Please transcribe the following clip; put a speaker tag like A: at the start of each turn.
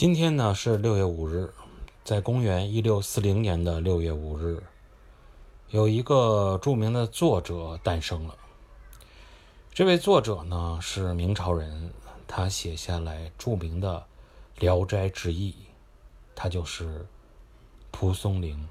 A: 今天呢是六月五日在公元一六四零年的六月五日有一个著名的作者诞生了。这位作者呢是明朝人他写下来著名的聊斋志异他就是蒲松龄。